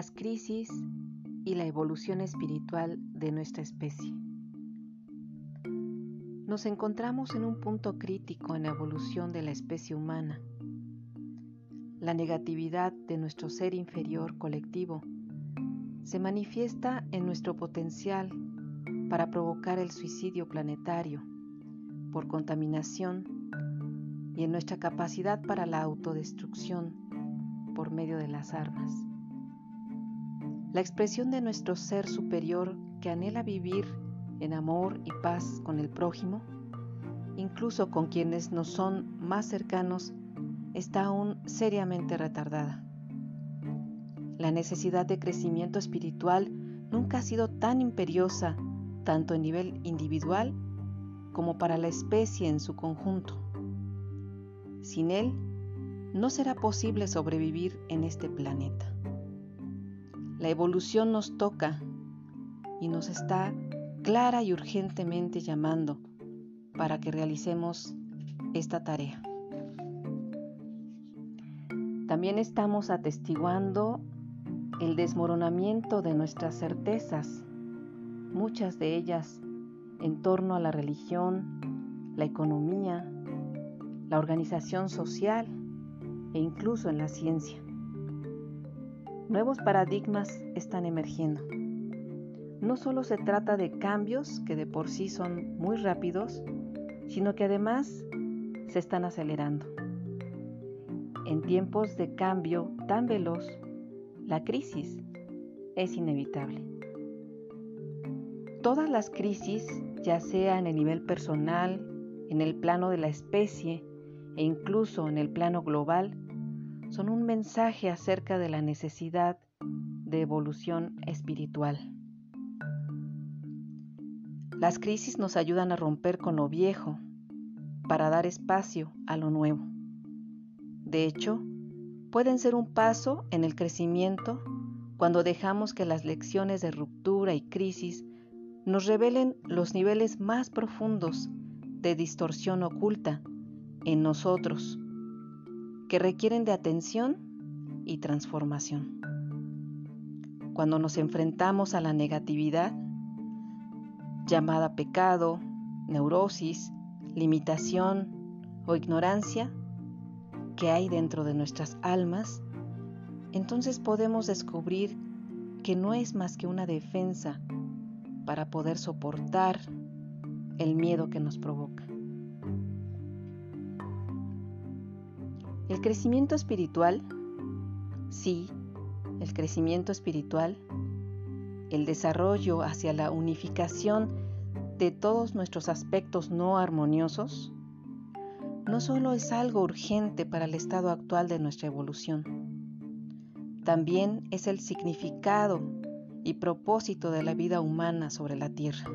las crisis y la evolución espiritual de nuestra especie. Nos encontramos en un punto crítico en la evolución de la especie humana. La negatividad de nuestro ser inferior colectivo se manifiesta en nuestro potencial para provocar el suicidio planetario por contaminación y en nuestra capacidad para la autodestrucción por medio de las armas. La expresión de nuestro ser superior que anhela vivir en amor y paz con el prójimo, incluso con quienes nos son más cercanos, está aún seriamente retardada. La necesidad de crecimiento espiritual nunca ha sido tan imperiosa, tanto a nivel individual como para la especie en su conjunto. Sin él, no será posible sobrevivir en este planeta. La evolución nos toca y nos está clara y urgentemente llamando para que realicemos esta tarea. También estamos atestiguando el desmoronamiento de nuestras certezas, muchas de ellas en torno a la religión, la economía, la organización social e incluso en la ciencia. Nuevos paradigmas están emergiendo. No solo se trata de cambios que de por sí son muy rápidos, sino que además se están acelerando. En tiempos de cambio tan veloz, la crisis es inevitable. Todas las crisis, ya sea en el nivel personal, en el plano de la especie e incluso en el plano global, son un mensaje acerca de la necesidad de evolución espiritual. Las crisis nos ayudan a romper con lo viejo para dar espacio a lo nuevo. De hecho, pueden ser un paso en el crecimiento cuando dejamos que las lecciones de ruptura y crisis nos revelen los niveles más profundos de distorsión oculta en nosotros, que requieren de atención y transformación. Cuando nos enfrentamos a la negatividad, llamada pecado, neurosis, limitación o ignorancia, que hay dentro de nuestras almas, entonces podemos descubrir que no es más que una defensa para poder soportar el miedo que nos provoca. El crecimiento espiritual, sí, el crecimiento espiritual, el desarrollo hacia la unificación de todos nuestros aspectos no armoniosos, no solo es algo urgente para el estado actual de nuestra evolución, también es el significado y propósito de la vida humana sobre la Tierra.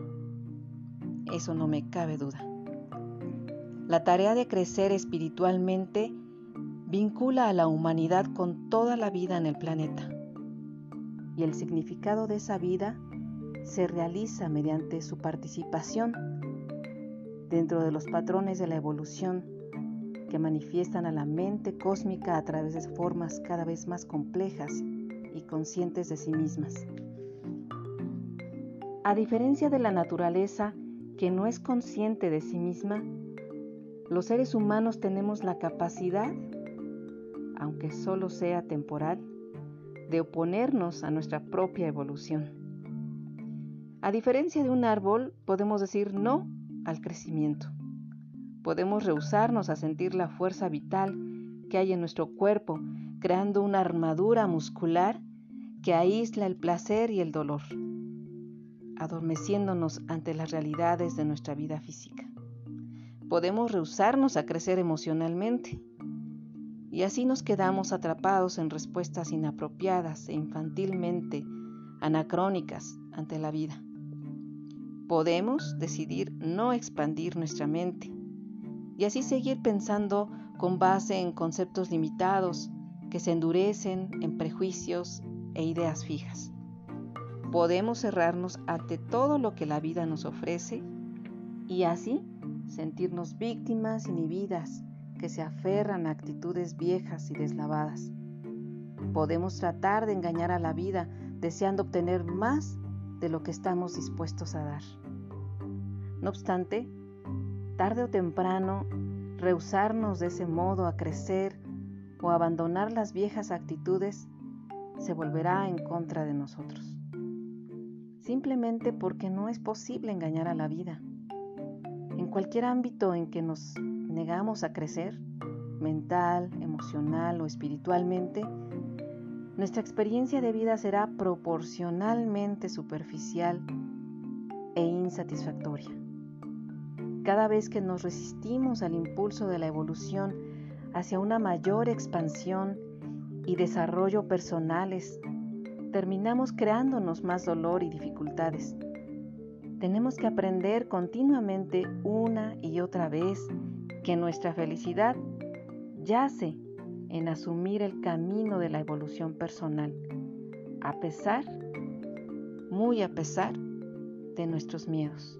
Eso no me cabe duda. La tarea de crecer espiritualmente vincula a la humanidad con toda la vida en el planeta. Y el significado de esa vida se realiza mediante su participación dentro de los patrones de la evolución que manifiestan a la mente cósmica a través de formas cada vez más complejas y conscientes de sí mismas. A diferencia de la naturaleza que no es consciente de sí misma, los seres humanos tenemos la capacidad, aunque solo sea temporal, de oponernos a nuestra propia evolución. A diferencia de un árbol, podemos decir no al crecimiento. Podemos rehusarnos a sentir la fuerza vital que hay en nuestro cuerpo, creando una armadura muscular que aísla el placer y el dolor, adormeciéndonos ante las realidades de nuestra vida física. Podemos rehusarnos a crecer emocionalmente y así nos quedamos atrapados en respuestas inapropiadas e infantilmente anacrónicas ante la vida. Podemos decidir no expandir nuestra mente y así seguir pensando con base en conceptos limitados que se endurecen en prejuicios e ideas fijas. Podemos cerrarnos ante todo lo que la vida nos ofrece y así sentirnos víctimas inhibidas que se aferran a actitudes viejas y deslavadas. podemos tratar de engañar a la vida deseando obtener más de lo que estamos dispuestos a dar. No obstante, tarde o temprano, rehusarnos de ese modo a crecer o abandonar las viejas actitudes se volverá en contra de nosotros. Simplemente porque no es posible engañar a la vida. En cualquier ámbito en que nos negamos a crecer, mental, emocional o espiritualmente, nuestra experiencia de vida será proporcionalmente superficial e insatisfactoria. Cada vez que nos resistimos al impulso de la evolución hacia una mayor expansión y desarrollo personales, terminamos creándonos más dolor y dificultades. Tenemos que aprender continuamente una y otra vez que nuestra felicidad yace en asumir el camino de la evolución personal, a pesar, muy a pesar de nuestros miedos.